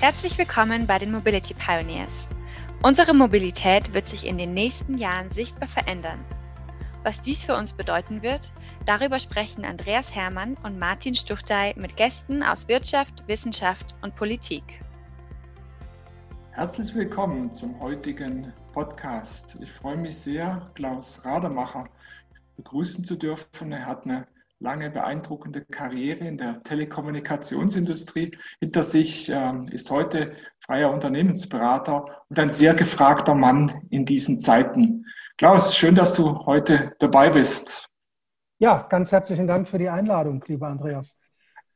Herzlich willkommen bei den Mobility Pioneers. Unsere Mobilität wird sich in den nächsten Jahren sichtbar verändern. Was dies für uns bedeuten wird, darüber sprechen Andreas Hermann und Martin Stuchtey mit Gästen aus Wirtschaft, Wissenschaft und Politik. Herzlich willkommen zum heutigen Podcast. Ich freue mich sehr, Klaus Rademacher begrüßen zu dürfen. Er hat eine lange beeindruckende Karriere in der Telekommunikationsindustrie hinter sich, ähm, ist heute freier Unternehmensberater und ein sehr gefragter Mann in diesen Zeiten. Klaus, schön, dass du heute dabei bist. Ja, ganz herzlichen Dank für die Einladung, lieber Andreas.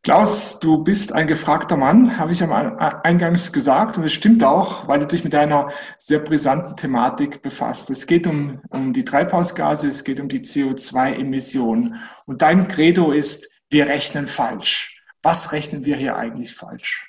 Klaus, du bist ein gefragter Mann, habe ich am Eingangs gesagt, und es stimmt auch, weil du dich mit einer sehr brisanten Thematik befasst. Es geht um, um die Treibhausgase, es geht um die CO2-Emissionen. Und dein Credo ist, wir rechnen falsch. Was rechnen wir hier eigentlich falsch?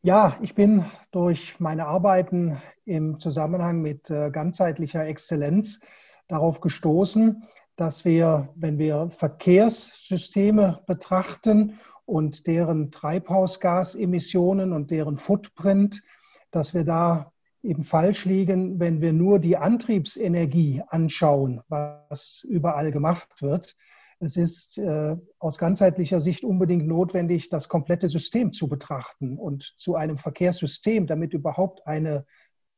Ja, ich bin durch meine Arbeiten im Zusammenhang mit äh, ganzheitlicher Exzellenz darauf gestoßen, dass wir, wenn wir Verkehrssysteme betrachten und deren Treibhausgasemissionen und deren Footprint, dass wir da eben falsch liegen, wenn wir nur die Antriebsenergie anschauen, was überall gemacht wird. Es ist äh, aus ganzheitlicher Sicht unbedingt notwendig, das komplette System zu betrachten und zu einem Verkehrssystem, damit überhaupt eine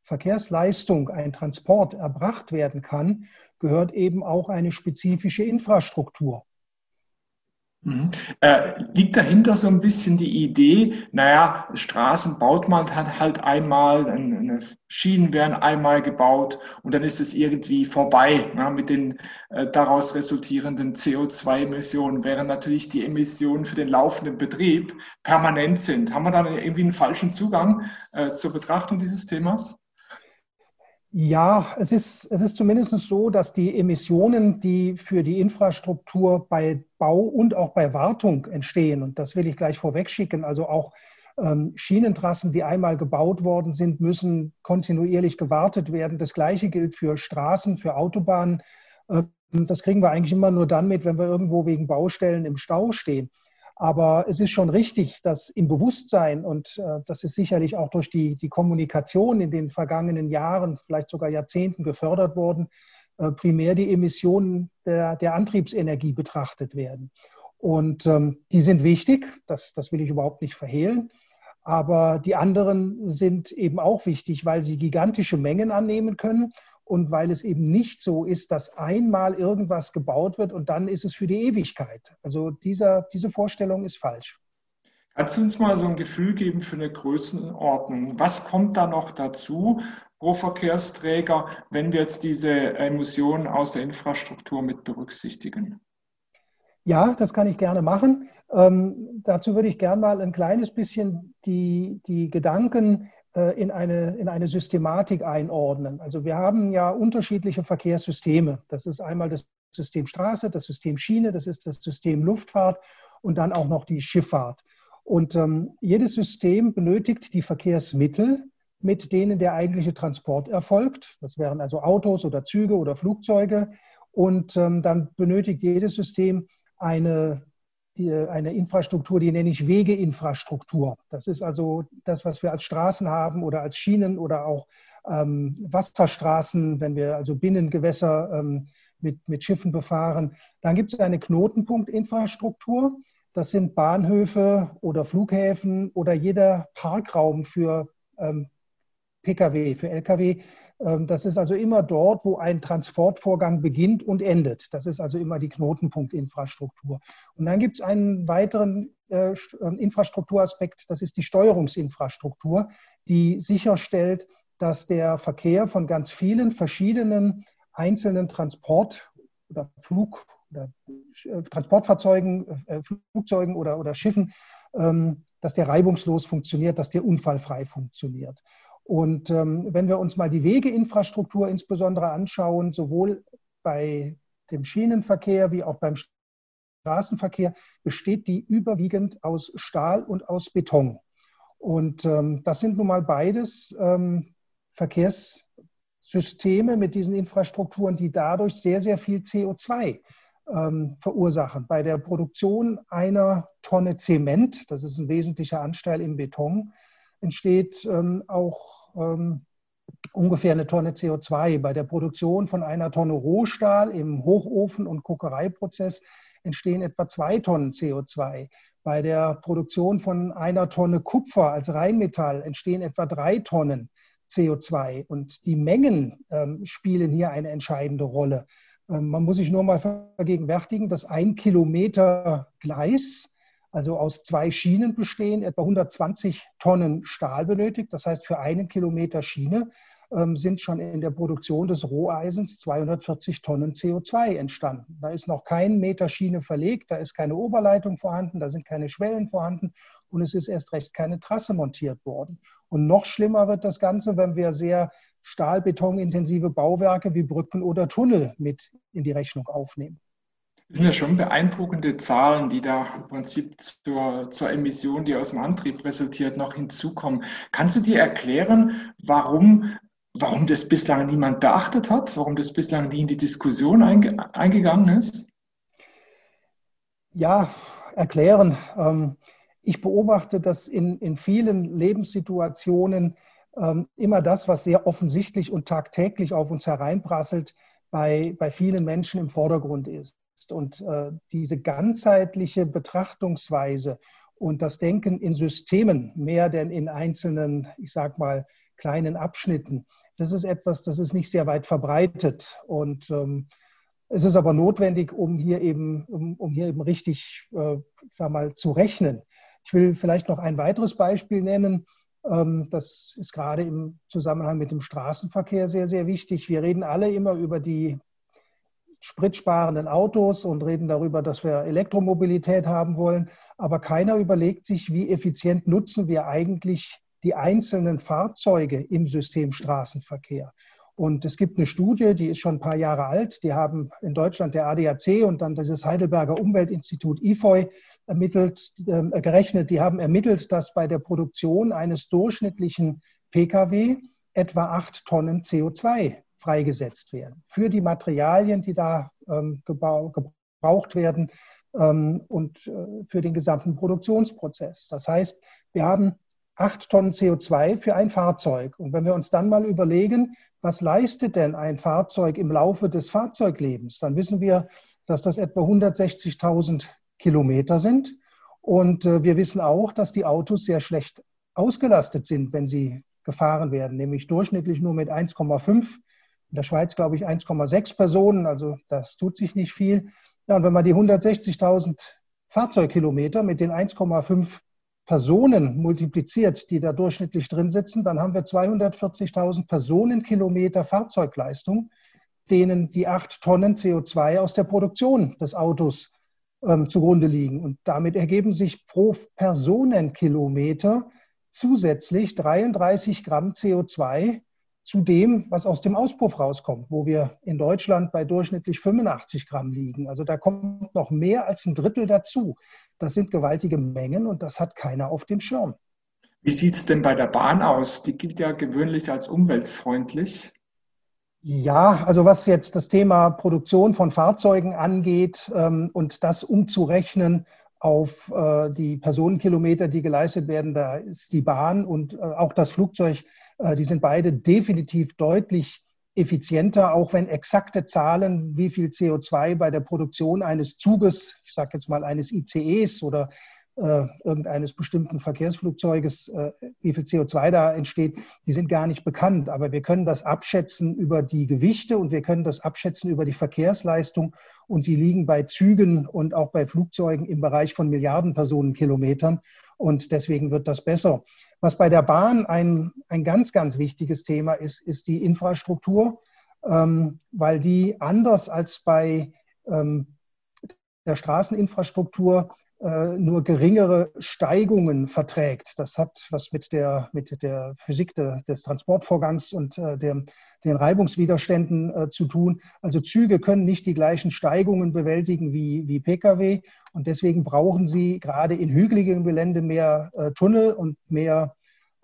Verkehrsleistung, ein Transport erbracht werden kann, gehört eben auch eine spezifische Infrastruktur. Mhm. Äh, liegt dahinter so ein bisschen die Idee, naja, Straßen baut man halt einmal, eine Schienen werden einmal gebaut und dann ist es irgendwie vorbei ja, mit den äh, daraus resultierenden CO2-Emissionen, während natürlich die Emissionen für den laufenden Betrieb permanent sind. Haben wir da irgendwie einen falschen Zugang äh, zur Betrachtung dieses Themas? Ja, es ist, es ist zumindest so, dass die Emissionen, die für die Infrastruktur bei Bau und auch bei Wartung entstehen, und das will ich gleich vorwegschicken, also auch ähm, Schienentrassen, die einmal gebaut worden sind, müssen kontinuierlich gewartet werden. Das Gleiche gilt für Straßen, für Autobahnen. Ähm, das kriegen wir eigentlich immer nur dann mit, wenn wir irgendwo wegen Baustellen im Stau stehen. Aber es ist schon richtig, dass im Bewusstsein, und äh, das ist sicherlich auch durch die, die Kommunikation in den vergangenen Jahren, vielleicht sogar Jahrzehnten gefördert worden, äh, primär die Emissionen der, der Antriebsenergie betrachtet werden. Und ähm, die sind wichtig, das, das will ich überhaupt nicht verhehlen. Aber die anderen sind eben auch wichtig, weil sie gigantische Mengen annehmen können und weil es eben nicht so ist, dass einmal irgendwas gebaut wird und dann ist es für die Ewigkeit. Also dieser, diese Vorstellung ist falsch. Kannst du uns mal so ein Gefühl geben für eine Größenordnung? Was kommt da noch dazu pro Verkehrsträger, wenn wir jetzt diese Emissionen aus der Infrastruktur mit berücksichtigen? Ja, das kann ich gerne machen. Ähm, dazu würde ich gerne mal ein kleines bisschen die, die Gedanken in eine, in eine Systematik einordnen. Also wir haben ja unterschiedliche Verkehrssysteme. Das ist einmal das System Straße, das System Schiene, das ist das System Luftfahrt und dann auch noch die Schifffahrt. Und ähm, jedes System benötigt die Verkehrsmittel, mit denen der eigentliche Transport erfolgt. Das wären also Autos oder Züge oder Flugzeuge. Und ähm, dann benötigt jedes System eine eine Infrastruktur, die nenne ich Wegeinfrastruktur. Das ist also das, was wir als Straßen haben oder als Schienen oder auch ähm, Wasserstraßen, wenn wir also Binnengewässer ähm, mit, mit Schiffen befahren. Dann gibt es eine Knotenpunktinfrastruktur. Das sind Bahnhöfe oder Flughäfen oder jeder Parkraum für ähm, Pkw, für Lkw, das ist also immer dort, wo ein Transportvorgang beginnt und endet. Das ist also immer die Knotenpunktinfrastruktur. Und dann gibt es einen weiteren äh, ähm, Infrastrukturaspekt, das ist die Steuerungsinfrastruktur, die sicherstellt, dass der Verkehr von ganz vielen verschiedenen einzelnen Transport- oder Flug- oder äh, Transportfahrzeugen, äh, Flugzeugen oder, oder Schiffen, ähm, dass der reibungslos funktioniert, dass der unfallfrei funktioniert. Und ähm, wenn wir uns mal die Wegeinfrastruktur insbesondere anschauen, sowohl bei dem Schienenverkehr wie auch beim Straßenverkehr, besteht die überwiegend aus Stahl und aus Beton. Und ähm, das sind nun mal beides ähm, Verkehrssysteme mit diesen Infrastrukturen, die dadurch sehr, sehr viel CO2 ähm, verursachen. Bei der Produktion einer Tonne Zement, das ist ein wesentlicher Anteil im Beton, entsteht ähm, auch ähm, ungefähr eine Tonne CO2. Bei der Produktion von einer Tonne Rohstahl im Hochofen- und Kokereiprozess entstehen etwa zwei Tonnen CO2. Bei der Produktion von einer Tonne Kupfer als Reinmetall entstehen etwa drei Tonnen CO2. Und die Mengen ähm, spielen hier eine entscheidende Rolle. Ähm, man muss sich nur mal vergegenwärtigen, dass ein Kilometer Gleis, also aus zwei Schienen bestehen, etwa 120 Tonnen Stahl benötigt. Das heißt, für einen Kilometer Schiene ähm, sind schon in der Produktion des Roheisens 240 Tonnen CO2 entstanden. Da ist noch kein Meter Schiene verlegt, da ist keine Oberleitung vorhanden, da sind keine Schwellen vorhanden und es ist erst recht keine Trasse montiert worden. Und noch schlimmer wird das Ganze, wenn wir sehr stahlbetonintensive Bauwerke wie Brücken oder Tunnel mit in die Rechnung aufnehmen. Das sind ja schon beeindruckende Zahlen, die da im Prinzip zur, zur Emission, die aus dem Antrieb resultiert, noch hinzukommen. Kannst du dir erklären, warum warum das bislang niemand beachtet hat, warum das bislang nie in die Diskussion einge eingegangen ist? Ja, erklären. Ähm, ich beobachte, dass in, in vielen Lebenssituationen ähm, immer das, was sehr offensichtlich und tagtäglich auf uns hereinprasselt, bei, bei vielen Menschen im Vordergrund ist. Und äh, diese ganzheitliche Betrachtungsweise und das Denken in Systemen mehr denn in einzelnen, ich sag mal, kleinen Abschnitten, das ist etwas, das ist nicht sehr weit verbreitet. Und ähm, es ist aber notwendig, um hier eben, um, um hier eben richtig, äh, ich sag mal, zu rechnen. Ich will vielleicht noch ein weiteres Beispiel nennen. Ähm, das ist gerade im Zusammenhang mit dem Straßenverkehr sehr, sehr wichtig. Wir reden alle immer über die spritsparenden Autos und reden darüber, dass wir Elektromobilität haben wollen. Aber keiner überlegt sich, wie effizient nutzen wir eigentlich die einzelnen Fahrzeuge im System Straßenverkehr. Und es gibt eine Studie, die ist schon ein paar Jahre alt. Die haben in Deutschland der ADAC und dann dieses Heidelberger Umweltinstitut IFOI ermittelt, äh, gerechnet. Die haben ermittelt, dass bei der Produktion eines durchschnittlichen Pkw etwa acht Tonnen CO2 freigesetzt werden für die Materialien, die da ähm, gebraucht werden ähm, und äh, für den gesamten Produktionsprozess. Das heißt, wir haben acht Tonnen CO2 für ein Fahrzeug. Und wenn wir uns dann mal überlegen, was leistet denn ein Fahrzeug im Laufe des Fahrzeuglebens, dann wissen wir, dass das etwa 160.000 Kilometer sind. Und äh, wir wissen auch, dass die Autos sehr schlecht ausgelastet sind, wenn sie gefahren werden, nämlich durchschnittlich nur mit 1,5. In der Schweiz, glaube ich, 1,6 Personen, also das tut sich nicht viel. Ja, und wenn man die 160.000 Fahrzeugkilometer mit den 1,5 Personen multipliziert, die da durchschnittlich drin sitzen, dann haben wir 240.000 Personenkilometer Fahrzeugleistung, denen die acht Tonnen CO2 aus der Produktion des Autos ähm, zugrunde liegen. Und damit ergeben sich pro Personenkilometer zusätzlich 33 Gramm CO2 zu dem, was aus dem Auspuff rauskommt, wo wir in Deutschland bei durchschnittlich 85 Gramm liegen. Also da kommt noch mehr als ein Drittel dazu. Das sind gewaltige Mengen und das hat keiner auf dem Schirm. Wie sieht es denn bei der Bahn aus? Die gilt ja gewöhnlich als umweltfreundlich. Ja, also was jetzt das Thema Produktion von Fahrzeugen angeht ähm, und das umzurechnen auf äh, die Personenkilometer, die geleistet werden, da ist die Bahn und äh, auch das Flugzeug, äh, die sind beide definitiv deutlich effizienter, auch wenn exakte Zahlen, wie viel CO2 bei der Produktion eines Zuges, ich sage jetzt mal eines ICEs oder äh, irgendeines bestimmten Verkehrsflugzeuges, äh, wie viel CO2 da entsteht, die sind gar nicht bekannt. Aber wir können das abschätzen über die Gewichte und wir können das abschätzen über die Verkehrsleistung und die liegen bei Zügen und auch bei Flugzeugen im Bereich von Milliarden Personenkilometern und deswegen wird das besser. Was bei der Bahn ein, ein ganz, ganz wichtiges Thema ist, ist die Infrastruktur, ähm, weil die anders als bei ähm, der Straßeninfrastruktur nur geringere Steigungen verträgt. Das hat was mit der, mit der Physik de, des Transportvorgangs und äh, dem, den Reibungswiderständen äh, zu tun. Also Züge können nicht die gleichen Steigungen bewältigen wie, wie Pkw und deswegen brauchen sie gerade in hügeligem Gelände mehr äh, Tunnel und mehr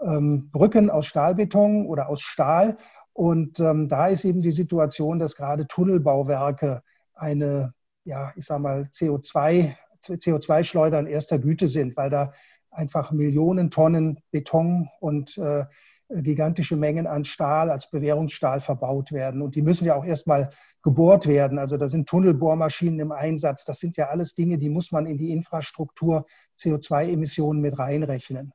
ähm, Brücken aus Stahlbeton oder aus Stahl. Und ähm, da ist eben die Situation, dass gerade Tunnelbauwerke eine ja, ich sage mal, CO2, CO2-Schleudern erster Güte sind, weil da einfach Millionen Tonnen Beton und äh, gigantische Mengen an Stahl als Bewährungsstahl verbaut werden. Und die müssen ja auch erstmal gebohrt werden. Also da sind Tunnelbohrmaschinen im Einsatz. Das sind ja alles Dinge, die muss man in die Infrastruktur CO2-Emissionen mit reinrechnen.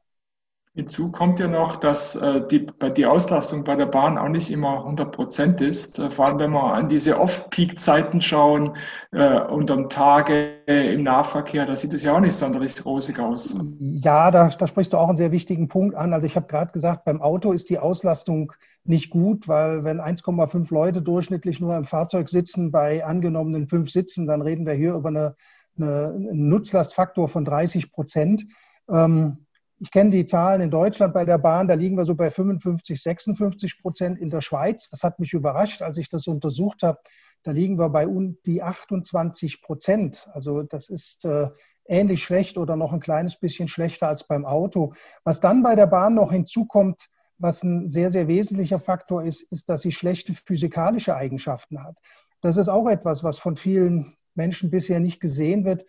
Hinzu kommt ja noch, dass äh, die, die Auslastung bei der Bahn auch nicht immer 100 Prozent ist. Äh, vor allem, wenn wir an diese Off-Peak-Zeiten schauen, äh, unterm Tage äh, im Nahverkehr, da sieht es ja auch nicht sonderlich rosig aus. Ja, da, da sprichst du auch einen sehr wichtigen Punkt an. Also ich habe gerade gesagt, beim Auto ist die Auslastung nicht gut, weil wenn 1,5 Leute durchschnittlich nur im Fahrzeug sitzen, bei angenommenen fünf Sitzen, dann reden wir hier über eine, eine, einen Nutzlastfaktor von 30 Prozent. Ähm, ich kenne die Zahlen in Deutschland bei der Bahn, da liegen wir so bei 55, 56 Prozent in der Schweiz. Das hat mich überrascht, als ich das untersucht habe. Da liegen wir bei um die 28 Prozent. Also das ist äh, ähnlich schlecht oder noch ein kleines bisschen schlechter als beim Auto. Was dann bei der Bahn noch hinzukommt, was ein sehr, sehr wesentlicher Faktor ist, ist, dass sie schlechte physikalische Eigenschaften hat. Das ist auch etwas, was von vielen Menschen bisher nicht gesehen wird.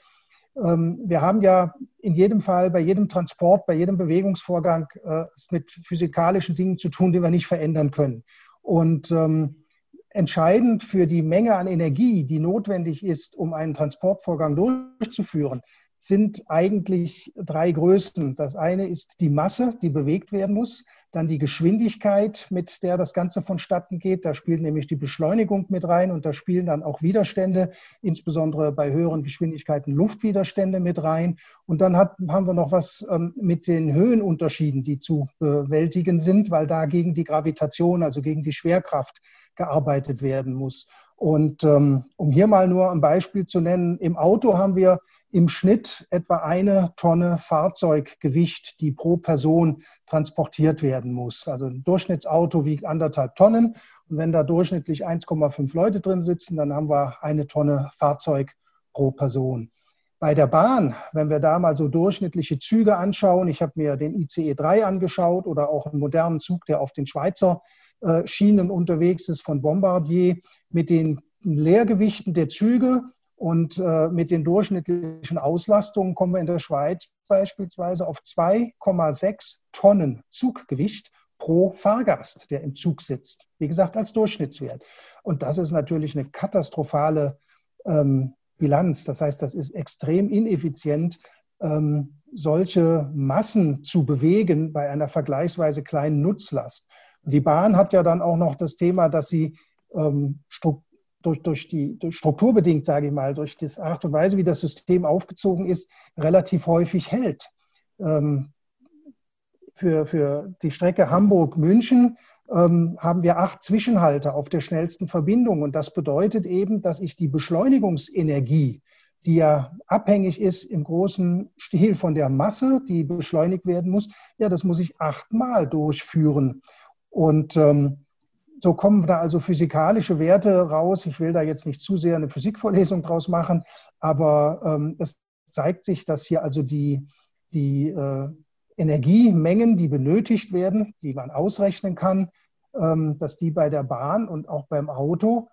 Ähm, wir haben ja in jedem Fall, bei jedem Transport, bei jedem Bewegungsvorgang äh, es mit physikalischen Dingen zu tun, die wir nicht verändern können. Und ähm, entscheidend für die Menge an Energie, die notwendig ist, um einen Transportvorgang durchzuführen, sind eigentlich drei Größen. Das eine ist die Masse, die bewegt werden muss. Dann die Geschwindigkeit, mit der das Ganze vonstatten geht. Da spielt nämlich die Beschleunigung mit rein und da spielen dann auch Widerstände, insbesondere bei höheren Geschwindigkeiten Luftwiderstände mit rein. Und dann hat, haben wir noch was ähm, mit den Höhenunterschieden, die zu bewältigen sind, weil da gegen die Gravitation, also gegen die Schwerkraft gearbeitet werden muss. Und ähm, um hier mal nur ein Beispiel zu nennen, im Auto haben wir im Schnitt etwa eine Tonne Fahrzeuggewicht, die pro Person transportiert werden muss. Also ein Durchschnittsauto wiegt anderthalb Tonnen. Und wenn da durchschnittlich 1,5 Leute drin sitzen, dann haben wir eine Tonne Fahrzeug pro Person. Bei der Bahn, wenn wir da mal so durchschnittliche Züge anschauen, ich habe mir den ICE 3 angeschaut oder auch einen modernen Zug, der auf den Schweizer äh, Schienen unterwegs ist von Bombardier, mit den Leergewichten der Züge und äh, mit den durchschnittlichen Auslastungen kommen wir in der Schweiz beispielsweise auf 2,6 Tonnen Zuggewicht pro Fahrgast, der im Zug sitzt. Wie gesagt, als Durchschnittswert. Und das ist natürlich eine katastrophale ähm, Bilanz. Das heißt, das ist extrem ineffizient, ähm, solche Massen zu bewegen bei einer vergleichsweise kleinen Nutzlast. Und die Bahn hat ja dann auch noch das Thema, dass sie ähm, durch, durch die durch strukturbedingt, sage ich mal, durch die Art und Weise, wie das System aufgezogen ist, relativ häufig hält. Ähm, für, für die Strecke Hamburg-München ähm, haben wir acht Zwischenhalte auf der schnellsten Verbindung. Und das bedeutet eben, dass ich die Beschleunigungsenergie, die ja abhängig ist im großen Stil von der Masse, die beschleunigt werden muss, ja, das muss ich achtmal durchführen. Und ähm, so kommen da also physikalische Werte raus. Ich will da jetzt nicht zu sehr eine Physikvorlesung draus machen, aber ähm, es zeigt sich, dass hier also die, die äh, Energiemengen, die benötigt werden, die man ausrechnen kann, ähm, dass die bei der Bahn und auch beim Auto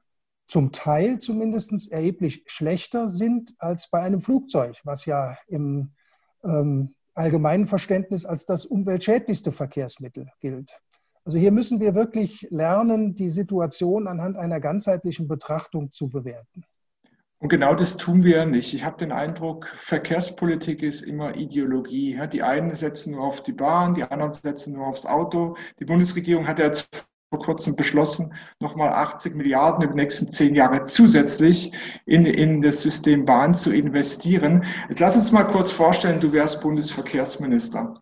zum Teil zumindest erheblich schlechter sind als bei einem Flugzeug, was ja im ähm, allgemeinen Verständnis als das umweltschädlichste Verkehrsmittel gilt. Also hier müssen wir wirklich lernen, die Situation anhand einer ganzheitlichen Betrachtung zu bewerten. Und genau das tun wir nicht. Ich habe den Eindruck, Verkehrspolitik ist immer Ideologie. Die einen setzen nur auf die Bahn, die anderen setzen nur aufs Auto. Die Bundesregierung hat ja vor kurzem beschlossen, nochmal 80 Milliarden über die nächsten zehn Jahre zusätzlich in, in das System Bahn zu investieren. Jetzt lass uns mal kurz vorstellen, du wärst Bundesverkehrsminister.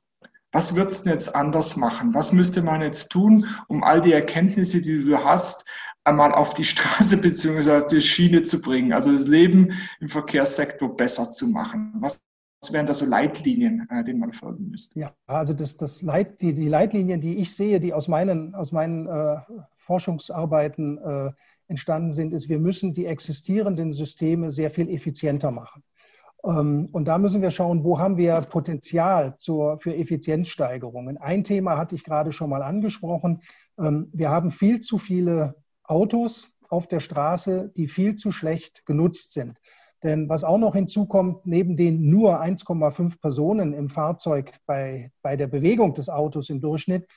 Was würdest du jetzt anders machen? Was müsste man jetzt tun, um all die Erkenntnisse, die du hast, einmal auf die Straße bzw. auf die Schiene zu bringen? Also das Leben im Verkehrssektor besser zu machen. Was wären da so Leitlinien, äh, denen man folgen müsste? Ja, also das, das Leit, die, die Leitlinien, die ich sehe, die aus meinen, aus meinen äh, Forschungsarbeiten äh, entstanden sind, ist, wir müssen die existierenden Systeme sehr viel effizienter machen. Ähm, und da müssen wir schauen, wo haben wir Potenzial zur, für Effizienzsteigerungen. Ein Thema hatte ich gerade schon mal angesprochen. Ähm, wir haben viel zu viele Autos auf der Straße, die viel zu schlecht genutzt sind. Denn was auch noch hinzukommt, neben den nur 1,5 Personen im Fahrzeug bei, bei der Bewegung des Autos im Durchschnitt,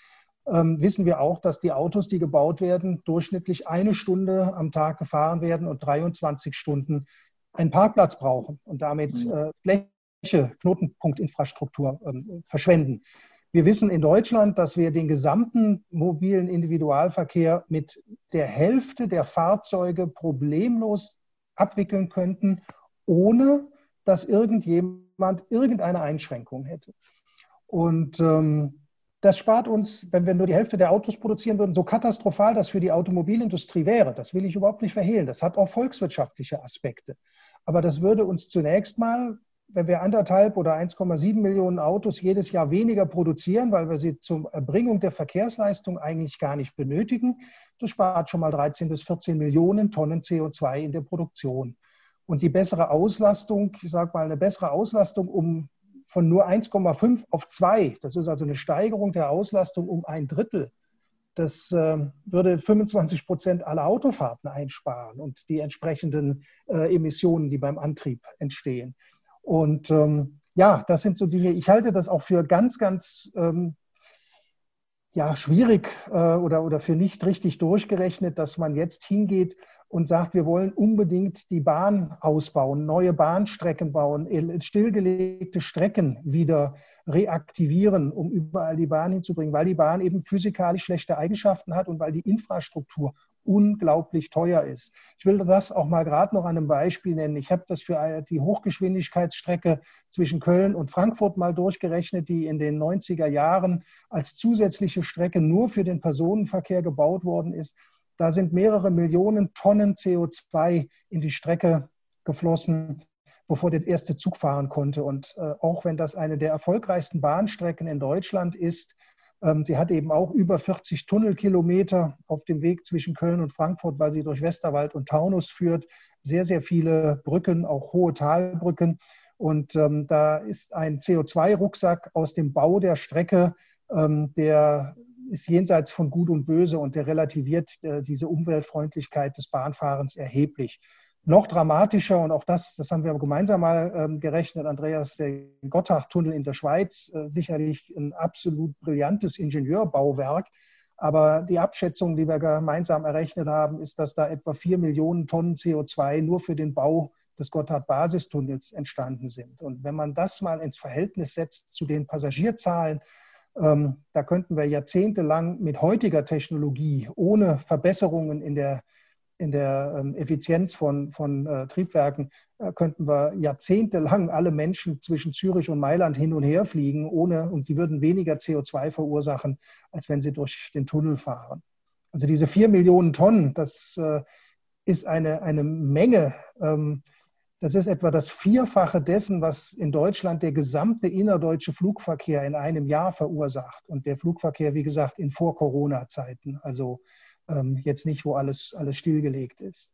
ähm, wissen wir auch, dass die Autos, die gebaut werden, durchschnittlich eine Stunde am Tag gefahren werden und 23 Stunden einen Parkplatz brauchen und damit mhm. äh, Fläche, Knotenpunktinfrastruktur äh, verschwenden. Wir wissen in Deutschland, dass wir den gesamten mobilen Individualverkehr mit der Hälfte der Fahrzeuge problemlos abwickeln könnten, ohne dass irgendjemand irgendeine Einschränkung hätte. Und ähm, das spart uns, wenn wir nur die Hälfte der Autos produzieren würden, so katastrophal das für die Automobilindustrie wäre. Das will ich überhaupt nicht verhehlen. Das hat auch volkswirtschaftliche Aspekte. Aber das würde uns zunächst mal, wenn wir anderthalb oder 1,7 Millionen Autos jedes Jahr weniger produzieren, weil wir sie zur Erbringung der Verkehrsleistung eigentlich gar nicht benötigen, das spart schon mal 13 bis 14 Millionen Tonnen CO2 in der Produktion. Und die bessere Auslastung, ich sage mal, eine bessere Auslastung um von nur 1,5 auf 2. Das ist also eine Steigerung der Auslastung um ein Drittel. Das äh, würde 25 Prozent aller Autofahrten einsparen und die entsprechenden äh, Emissionen, die beim Antrieb entstehen. Und ähm, ja, das sind so Dinge. Ich halte das auch für ganz, ganz ähm, ja, schwierig äh, oder, oder für nicht richtig durchgerechnet, dass man jetzt hingeht und sagt, wir wollen unbedingt die Bahn ausbauen, neue Bahnstrecken bauen, stillgelegte Strecken wieder reaktivieren, um überall die Bahn hinzubringen, weil die Bahn eben physikalisch schlechte Eigenschaften hat und weil die Infrastruktur unglaublich teuer ist. Ich will das auch mal gerade noch an einem Beispiel nennen. Ich habe das für die Hochgeschwindigkeitsstrecke zwischen Köln und Frankfurt mal durchgerechnet, die in den 90er Jahren als zusätzliche Strecke nur für den Personenverkehr gebaut worden ist. Da sind mehrere Millionen Tonnen CO2 in die Strecke geflossen, bevor der erste Zug fahren konnte. Und äh, auch wenn das eine der erfolgreichsten Bahnstrecken in Deutschland ist, ähm, sie hat eben auch über 40 Tunnelkilometer auf dem Weg zwischen Köln und Frankfurt, weil sie durch Westerwald und Taunus führt. Sehr, sehr viele Brücken, auch hohe Talbrücken. Und ähm, da ist ein CO2-Rucksack aus dem Bau der Strecke, ähm, der ist jenseits von Gut und Böse und der relativiert äh, diese Umweltfreundlichkeit des Bahnfahrens erheblich. Noch dramatischer, und auch das, das haben wir gemeinsam mal ähm, gerechnet, Andreas, der Gotthardtunnel in der Schweiz, äh, sicherlich ein absolut brillantes Ingenieurbauwerk. Aber die Abschätzung, die wir gemeinsam errechnet haben, ist, dass da etwa vier Millionen Tonnen CO2 nur für den Bau des Gotthard-Basistunnels entstanden sind. Und wenn man das mal ins Verhältnis setzt zu den Passagierzahlen, da könnten wir jahrzehntelang mit heutiger Technologie ohne Verbesserungen in der, in der ähm, Effizienz von, von äh, Triebwerken, äh, könnten wir jahrzehntelang alle Menschen zwischen Zürich und Mailand hin und her fliegen, ohne, und die würden weniger CO2 verursachen, als wenn sie durch den Tunnel fahren. Also diese vier Millionen Tonnen, das äh, ist eine, eine Menge. Ähm, das ist etwa das Vierfache dessen, was in Deutschland der gesamte innerdeutsche Flugverkehr in einem Jahr verursacht. Und der Flugverkehr, wie gesagt, in Vor-Corona-Zeiten. Also ähm, jetzt nicht, wo alles, alles stillgelegt ist.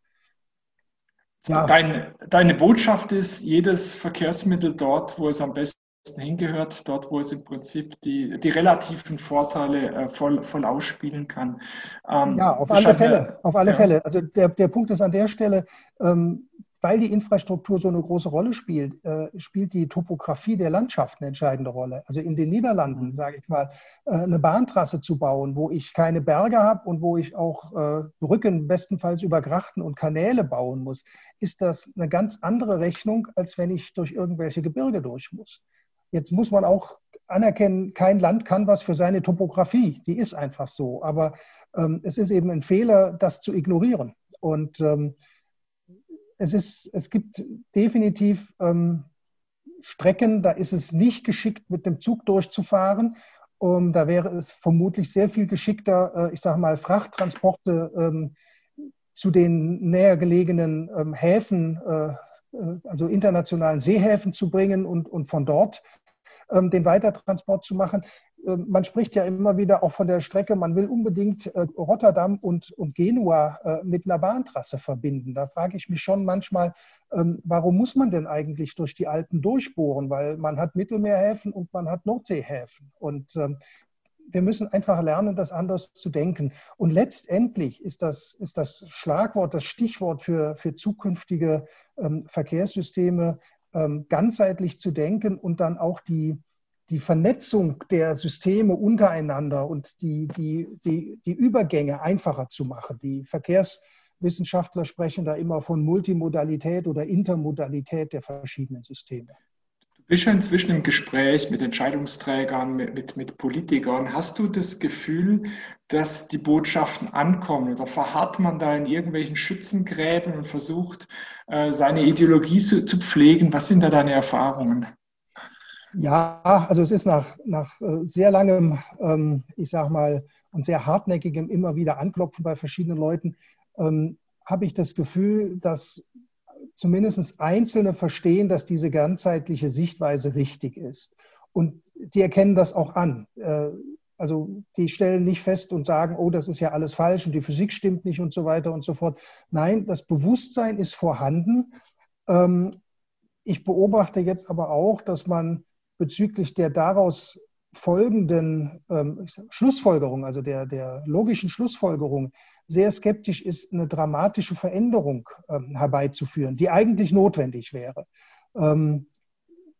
Ja. Deine, deine Botschaft ist, jedes Verkehrsmittel dort, wo es am besten hingehört, dort, wo es im Prinzip die, die relativen Vorteile äh, voll, voll ausspielen kann. Ähm, ja, auf alle Fälle. Auf alle ja. Fälle. Also der, der Punkt ist an der Stelle, ähm, weil die Infrastruktur so eine große Rolle spielt, äh, spielt die Topografie der Landschaft eine entscheidende Rolle. Also in den Niederlanden, mhm. sage ich mal, äh, eine Bahntrasse zu bauen, wo ich keine Berge habe und wo ich auch äh, Brücken bestenfalls über Grachten und Kanäle bauen muss, ist das eine ganz andere Rechnung, als wenn ich durch irgendwelche Gebirge durch muss. Jetzt muss man auch anerkennen, kein Land kann was für seine Topografie. Die ist einfach so. Aber ähm, es ist eben ein Fehler, das zu ignorieren. Und ähm, es, ist, es gibt definitiv ähm, Strecken, da ist es nicht geschickt, mit dem Zug durchzufahren. Um, da wäre es vermutlich sehr viel geschickter, äh, ich sage mal, Frachttransporte ähm, zu den näher gelegenen ähm, Häfen, äh, äh also internationalen Seehäfen zu bringen und, und von dort ähm, den Weitertransport zu machen. Ähm, man spricht ja immer wieder auch von der Strecke, man will unbedingt äh, Rotterdam und, und Genua äh, mit einer Bahntrasse verbinden. Da frage ich mich schon manchmal, ähm, warum muss man denn eigentlich durch die Alpen durchbohren? Weil man hat Mittelmeerhäfen und man hat Nordseehäfen. Und wir müssen einfach lernen, das anders zu denken. Und letztendlich ist das, ist das Schlagwort, das Stichwort für, für zukünftige ähm, Verkehrssysteme ähm, ganzheitlich zu denken und dann auch die, die Vernetzung der Systeme untereinander und die, die, die, die Übergänge einfacher zu machen. Die Verkehrswissenschaftler sprechen da immer von Multimodalität oder Intermodalität der verschiedenen Systeme. Du bist ja inzwischen im Gespräch mit Entscheidungsträgern, mit, mit, mit Politikern. Hast du das Gefühl, dass die Botschaften ankommen oder verharrt man da in irgendwelchen Schützengräben und versucht, äh, seine Ideologie zu, zu pflegen? Was sind da deine Erfahrungen? Ja, also es ist nach, nach äh, sehr langem, ähm, ich sag mal, und sehr hartnäckigem immer wieder Anklopfen bei verschiedenen Leuten, ähm, habe ich das Gefühl, dass zumindest Einzelne verstehen, dass diese ganzheitliche Sichtweise richtig ist. Und sie erkennen das auch an. Äh, also die stellen nicht fest und sagen, oh, das ist ja alles falsch und die Physik stimmt nicht und so weiter und so fort. Nein, das Bewusstsein ist vorhanden. Ähm, ich beobachte jetzt aber auch, dass man bezüglich der daraus folgenden ähm, Schlussfolgerung, also der, der logischen Schlussfolgerung, sehr skeptisch ist, eine dramatische Veränderung ähm, herbeizuführen, die eigentlich notwendig wäre. Ähm,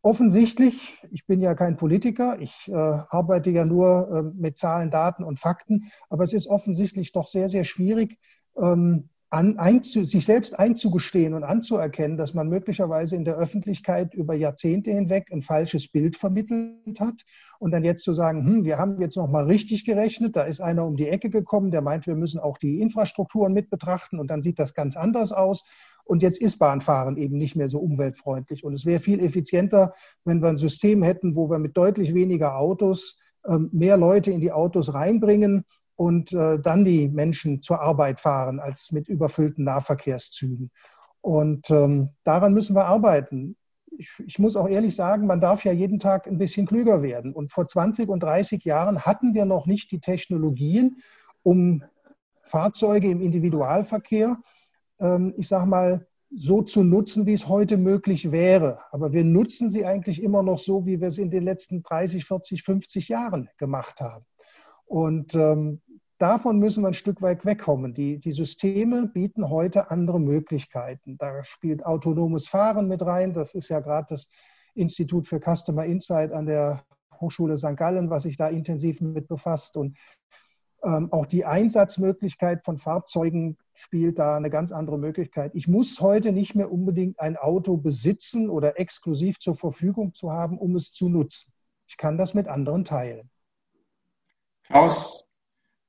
offensichtlich, ich bin ja kein Politiker, ich äh, arbeite ja nur äh, mit Zahlen, Daten und Fakten, aber es ist offensichtlich doch sehr, sehr schwierig, ähm, an, einzu, sich selbst einzugestehen und anzuerkennen, dass man möglicherweise in der Öffentlichkeit über Jahrzehnte hinweg ein falsches Bild vermittelt hat und dann jetzt zu sagen, hm, wir haben jetzt noch mal richtig gerechnet, da ist einer um die Ecke gekommen, der meint, wir müssen auch die Infrastrukturen mit betrachten und dann sieht das ganz anders aus. Und jetzt ist Bahnfahren eben nicht mehr so umweltfreundlich. Und es wäre viel effizienter, wenn wir ein System hätten, wo wir mit deutlich weniger Autos ähm, mehr Leute in die Autos reinbringen und äh, dann die Menschen zur Arbeit fahren als mit überfüllten Nahverkehrszügen. Und ähm, daran müssen wir arbeiten. Ich, ich, muss auch ehrlich sagen, man darf ja jeden Tag ein bisschen klüger werden. Und vor 20 und 30 Jahren hatten wir noch nicht die Technologien, um Fahrzeuge im Individualverkehr, ähm, ich sage mal, so zu nutzen, wie es heute möglich wäre. Aber wir nutzen sie eigentlich immer noch so, wie wir es in den letzten 30, 40, 50 Jahren gemacht haben. Und ähm, davon müssen wir ein Stück weit wegkommen. Die, die Systeme bieten heute andere Möglichkeiten. Da spielt autonomes Fahren mit rein. Das ist ja gerade das Institut für Customer Insight an der Hochschule St. Gallen, was sich da intensiv mit befasst. Und ähm, auch die Einsatzmöglichkeit von Fahrzeugen spielt da eine ganz andere Möglichkeit. Ich muss heute nicht mehr unbedingt ein Auto besitzen oder exklusiv zur Verfügung zu haben, um es zu nutzen. Ich kann das mit anderen teilen. Klaus,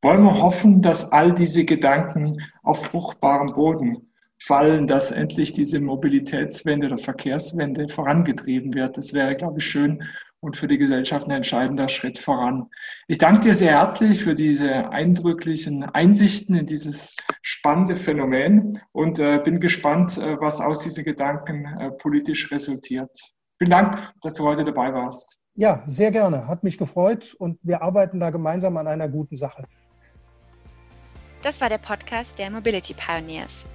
wollen wir hoffen, dass all diese Gedanken auf fruchtbaren Boden fallen, dass endlich diese Mobilitätswende oder Verkehrswende vorangetrieben wird. Das wäre, glaube ich, schön und für die Gesellschaft ein entscheidender Schritt voran. Ich danke dir sehr herzlich für diese eindrücklichen Einsichten in dieses spannende Phänomen und äh, bin gespannt, äh, was aus diesen Gedanken äh, politisch resultiert. Vielen Dank, dass du heute dabei warst. Ja, sehr gerne. Hat mich gefreut und wir arbeiten da gemeinsam an einer guten Sache. Das war der Podcast der Mobility Pioneers.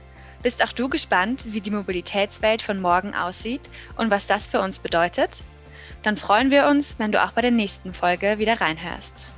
Bist auch du gespannt, wie die Mobilitätswelt von morgen aussieht und was das für uns bedeutet? Dann freuen wir uns, wenn du auch bei der nächsten Folge wieder reinhörst.